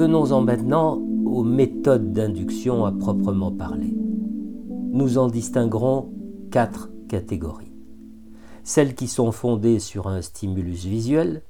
Venons-en maintenant aux méthodes d'induction à proprement parler. Nous en distinguerons quatre catégories. Celles qui sont fondées sur un stimulus visuel,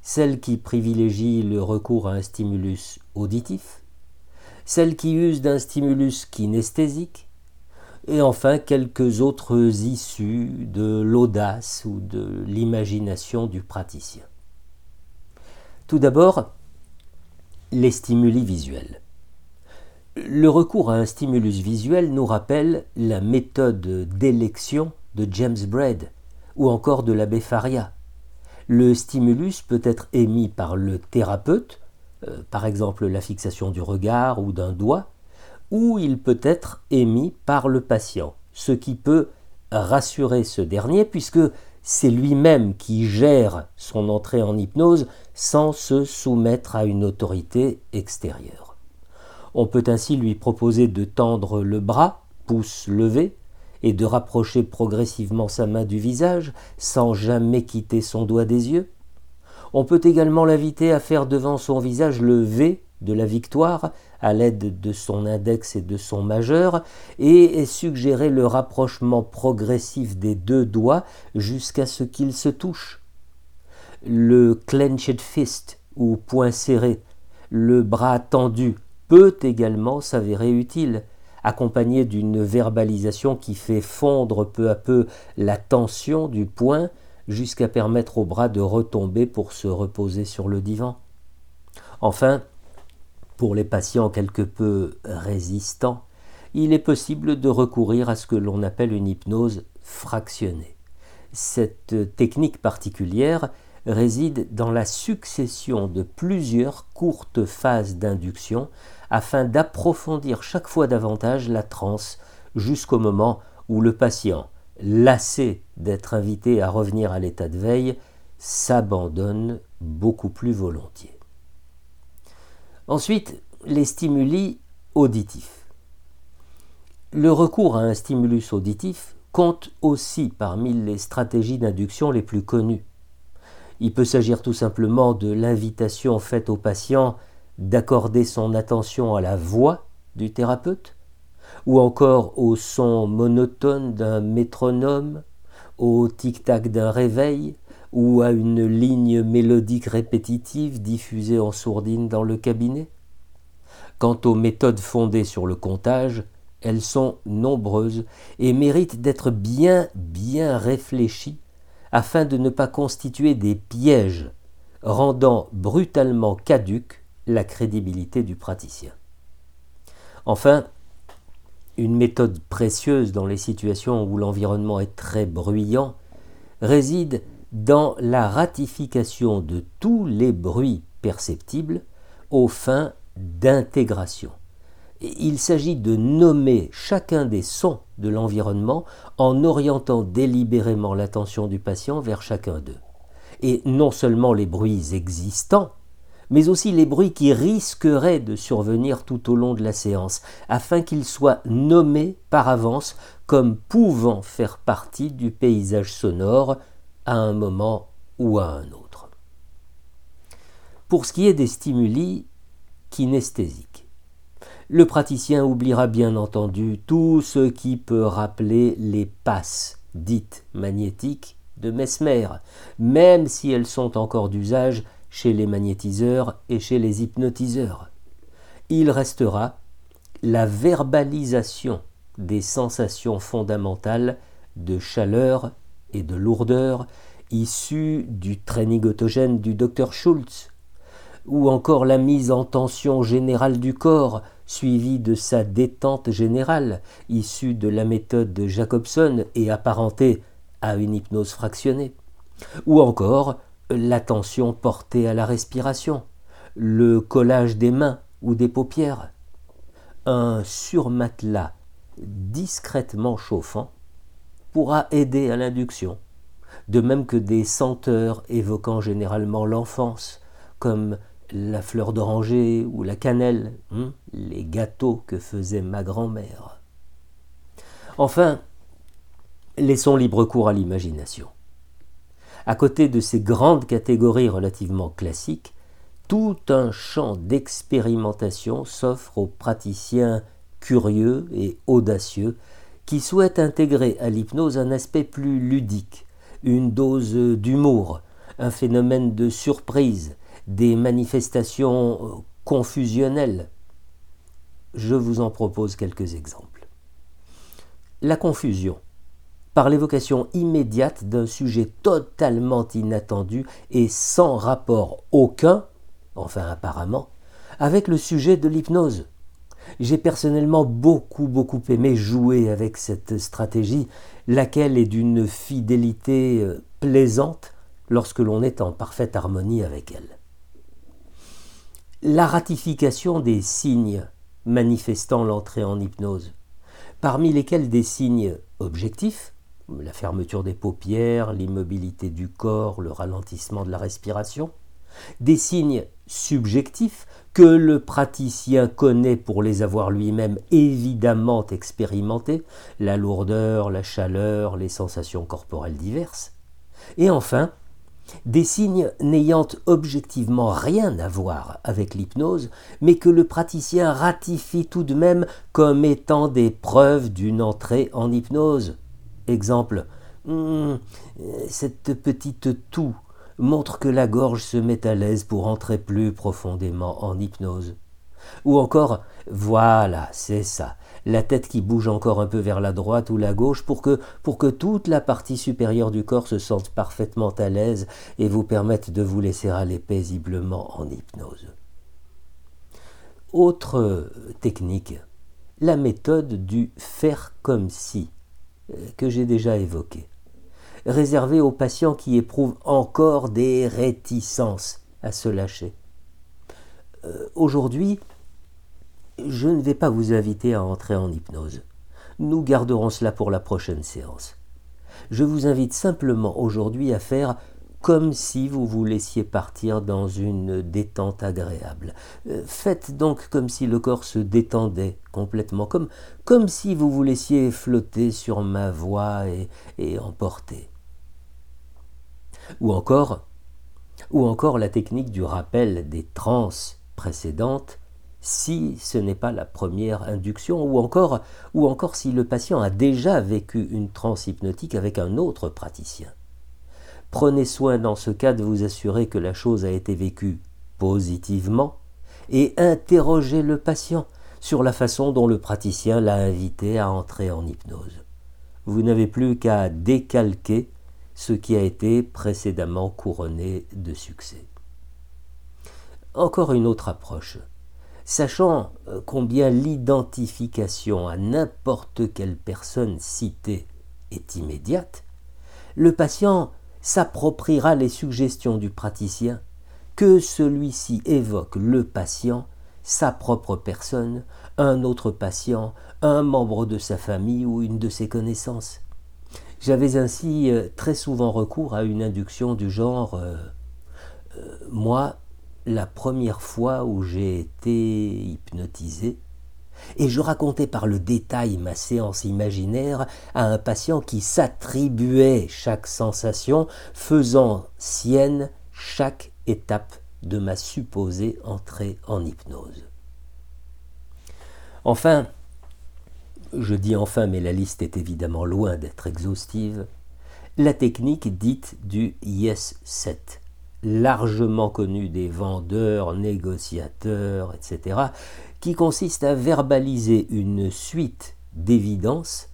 celles qui privilégient le recours à un stimulus auditif, celles qui usent d'un stimulus kinesthésique, et enfin quelques autres issues de l'audace ou de l'imagination du praticien. Tout d'abord, les stimuli visuels. Le recours à un stimulus visuel nous rappelle la méthode d'élection de James Braid ou encore de l'abbé Faria. Le stimulus peut être émis par le thérapeute, euh, par exemple la fixation du regard ou d'un doigt, ou il peut être émis par le patient, ce qui peut rassurer ce dernier puisque c'est lui-même qui gère son entrée en hypnose sans se soumettre à une autorité extérieure. On peut ainsi lui proposer de tendre le bras, pouce levé, et de rapprocher progressivement sa main du visage sans jamais quitter son doigt des yeux. On peut également l'inviter à faire devant son visage le V de la victoire à l'aide de son index et de son majeur et suggérer le rapprochement progressif des deux doigts jusqu'à ce qu'ils se touchent. Le clenched fist ou poing serré, le bras tendu peut également s'avérer utile, accompagné d'une verbalisation qui fait fondre peu à peu la tension du poing jusqu'à permettre au bras de retomber pour se reposer sur le divan. Enfin, pour les patients quelque peu résistants, il est possible de recourir à ce que l'on appelle une hypnose fractionnée. Cette technique particulière réside dans la succession de plusieurs courtes phases d'induction afin d'approfondir chaque fois davantage la transe jusqu'au moment où le patient, lassé d'être invité à revenir à l'état de veille, s'abandonne beaucoup plus volontiers. Ensuite, les stimuli auditifs. Le recours à un stimulus auditif compte aussi parmi les stratégies d'induction les plus connues. Il peut s'agir tout simplement de l'invitation faite au patient d'accorder son attention à la voix du thérapeute, ou encore au son monotone d'un métronome, au tic-tac d'un réveil, ou à une ligne mélodique répétitive diffusée en sourdine dans le cabinet? Quant aux méthodes fondées sur le comptage, elles sont nombreuses et méritent d'être bien bien réfléchies afin de ne pas constituer des pièges rendant brutalement caduque la crédibilité du praticien. Enfin, une méthode précieuse dans les situations où l'environnement est très bruyant réside dans la ratification de tous les bruits perceptibles aux fins d'intégration. Il s'agit de nommer chacun des sons de l'environnement en orientant délibérément l'attention du patient vers chacun d'eux. Et non seulement les bruits existants, mais aussi les bruits qui risqueraient de survenir tout au long de la séance, afin qu'ils soient nommés par avance comme pouvant faire partie du paysage sonore à un moment ou à un autre. Pour ce qui est des stimuli kinesthésique, le praticien oubliera bien entendu tout ce qui peut rappeler les passes dites magnétiques de Mesmer, même si elles sont encore d'usage chez les magnétiseurs et chez les hypnotiseurs. Il restera la verbalisation des sensations fondamentales de chaleur et de lourdeur issues du training autogène du docteur Schultz, ou encore la mise en tension générale du corps, suivie de sa détente générale, issue de la méthode de Jacobson et apparentée à une hypnose fractionnée, ou encore l'attention portée à la respiration, le collage des mains ou des paupières, un surmatelas discrètement chauffant pourra aider à l'induction, de même que des senteurs évoquant généralement l'enfance, comme la fleur d'oranger ou la cannelle, hein, les gâteaux que faisait ma grand-mère. Enfin, laissons libre cours à l'imagination. À côté de ces grandes catégories relativement classiques, tout un champ d'expérimentation s'offre aux praticiens curieux et audacieux qui souhaitent intégrer à l'hypnose un aspect plus ludique, une dose d'humour, un phénomène de surprise, des manifestations confusionnelles. Je vous en propose quelques exemples. La confusion, par l'évocation immédiate d'un sujet totalement inattendu et sans rapport aucun, enfin apparemment, avec le sujet de l'hypnose. J'ai personnellement beaucoup beaucoup aimé jouer avec cette stratégie, laquelle est d'une fidélité euh, plaisante lorsque l'on est en parfaite harmonie avec elle. La ratification des signes manifestant l'entrée en hypnose, parmi lesquels des signes objectifs, la fermeture des paupières, l'immobilité du corps, le ralentissement de la respiration, des signes subjectifs que le praticien connaît pour les avoir lui-même évidemment expérimentés, la lourdeur, la chaleur, les sensations corporelles diverses, et enfin des signes n'ayant objectivement rien à voir avec l'hypnose, mais que le praticien ratifie tout de même comme étant des preuves d'une entrée en hypnose. Exemple, hmm, cette petite toux montre que la gorge se met à l'aise pour entrer plus profondément en hypnose. Ou encore, voilà, c'est ça, la tête qui bouge encore un peu vers la droite ou la gauche pour que, pour que toute la partie supérieure du corps se sente parfaitement à l'aise et vous permette de vous laisser aller paisiblement en hypnose. Autre technique, la méthode du faire comme si, euh, que j'ai déjà évoquée réservé aux patients qui éprouvent encore des réticences à se lâcher. Euh, aujourd'hui, je ne vais pas vous inviter à entrer en hypnose. Nous garderons cela pour la prochaine séance. Je vous invite simplement aujourd'hui à faire comme si vous vous laissiez partir dans une détente agréable. Euh, faites donc comme si le corps se détendait complètement, comme, si vous vous laissiez flotter sur ma voix et, et emporter. Ou encore, ou encore la technique du rappel des transes précédentes si ce n'est pas la première induction, ou encore, ou encore si le patient a déjà vécu une transe hypnotique avec un autre praticien. Prenez soin dans ce cas de vous assurer que la chose a été vécue positivement et interrogez le patient sur la façon dont le praticien l'a invité à entrer en hypnose. Vous n'avez plus qu'à décalquer ce qui a été précédemment couronné de succès. Encore une autre approche. Sachant euh, combien l'identification à n'importe quelle personne citée est immédiate, le patient s'appropriera les suggestions du praticien, que celui-ci évoque le patient, sa propre personne, un autre patient, un membre de sa famille ou une de ses connaissances. J'avais ainsi euh, très souvent recours à une induction du genre euh, euh, Moi, la première fois où j'ai été hypnotisé, et je racontais par le détail ma séance imaginaire à un patient qui s'attribuait chaque sensation, faisant sienne chaque étape de ma supposée entrée en hypnose. Enfin, je dis enfin, mais la liste est évidemment loin d'être exhaustive, la technique dite du yes set, largement connue des vendeurs, négociateurs, etc., qui consiste à verbaliser une suite d'évidences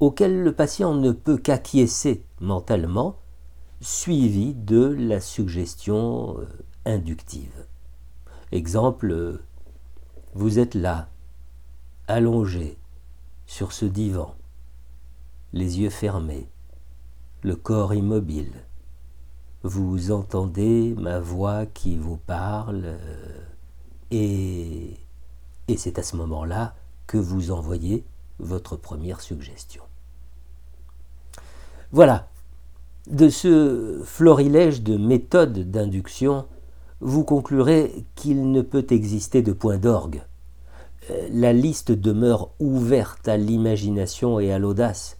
auxquelles le patient ne peut qu'acquiescer mentalement, suivi de la suggestion euh, inductive. Exemple, euh, vous êtes là, allongé, sur ce divan, les yeux fermés, le corps immobile. Vous entendez ma voix qui vous parle euh, et, et c'est à ce moment-là que vous envoyez votre première suggestion. Voilà, de ce florilège de méthodes d'induction, vous conclurez qu'il ne peut exister de point d'orgue la liste demeure ouverte à l'imagination et à l'audace.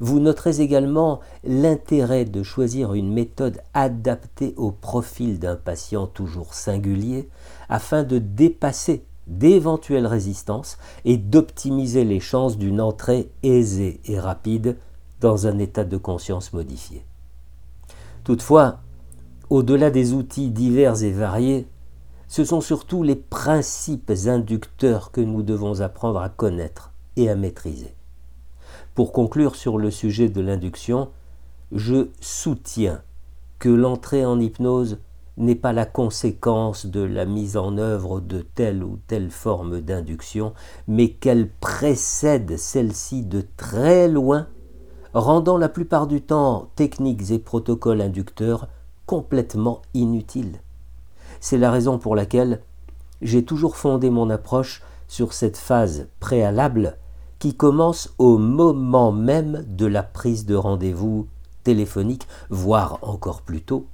Vous noterez également l'intérêt de choisir une méthode adaptée au profil d'un patient toujours singulier afin de dépasser d'éventuelles résistances et d'optimiser les chances d'une entrée aisée et rapide dans un état de conscience modifié. Toutefois, au-delà des outils divers et variés, ce sont surtout les principes inducteurs que nous devons apprendre à connaître et à maîtriser. Pour conclure sur le sujet de l'induction, je soutiens que l'entrée en hypnose n'est pas la conséquence de la mise en œuvre de telle ou telle forme d'induction, mais qu'elle précède celle-ci de très loin, rendant la plupart du temps techniques et protocoles inducteurs complètement inutiles. C'est la raison pour laquelle j'ai toujours fondé mon approche sur cette phase préalable qui commence au moment même de la prise de rendez-vous téléphonique, voire encore plus tôt,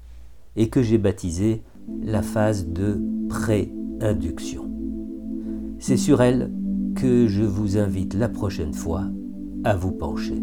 et que j'ai baptisé la phase de pré-induction. C'est sur elle que je vous invite la prochaine fois à vous pencher.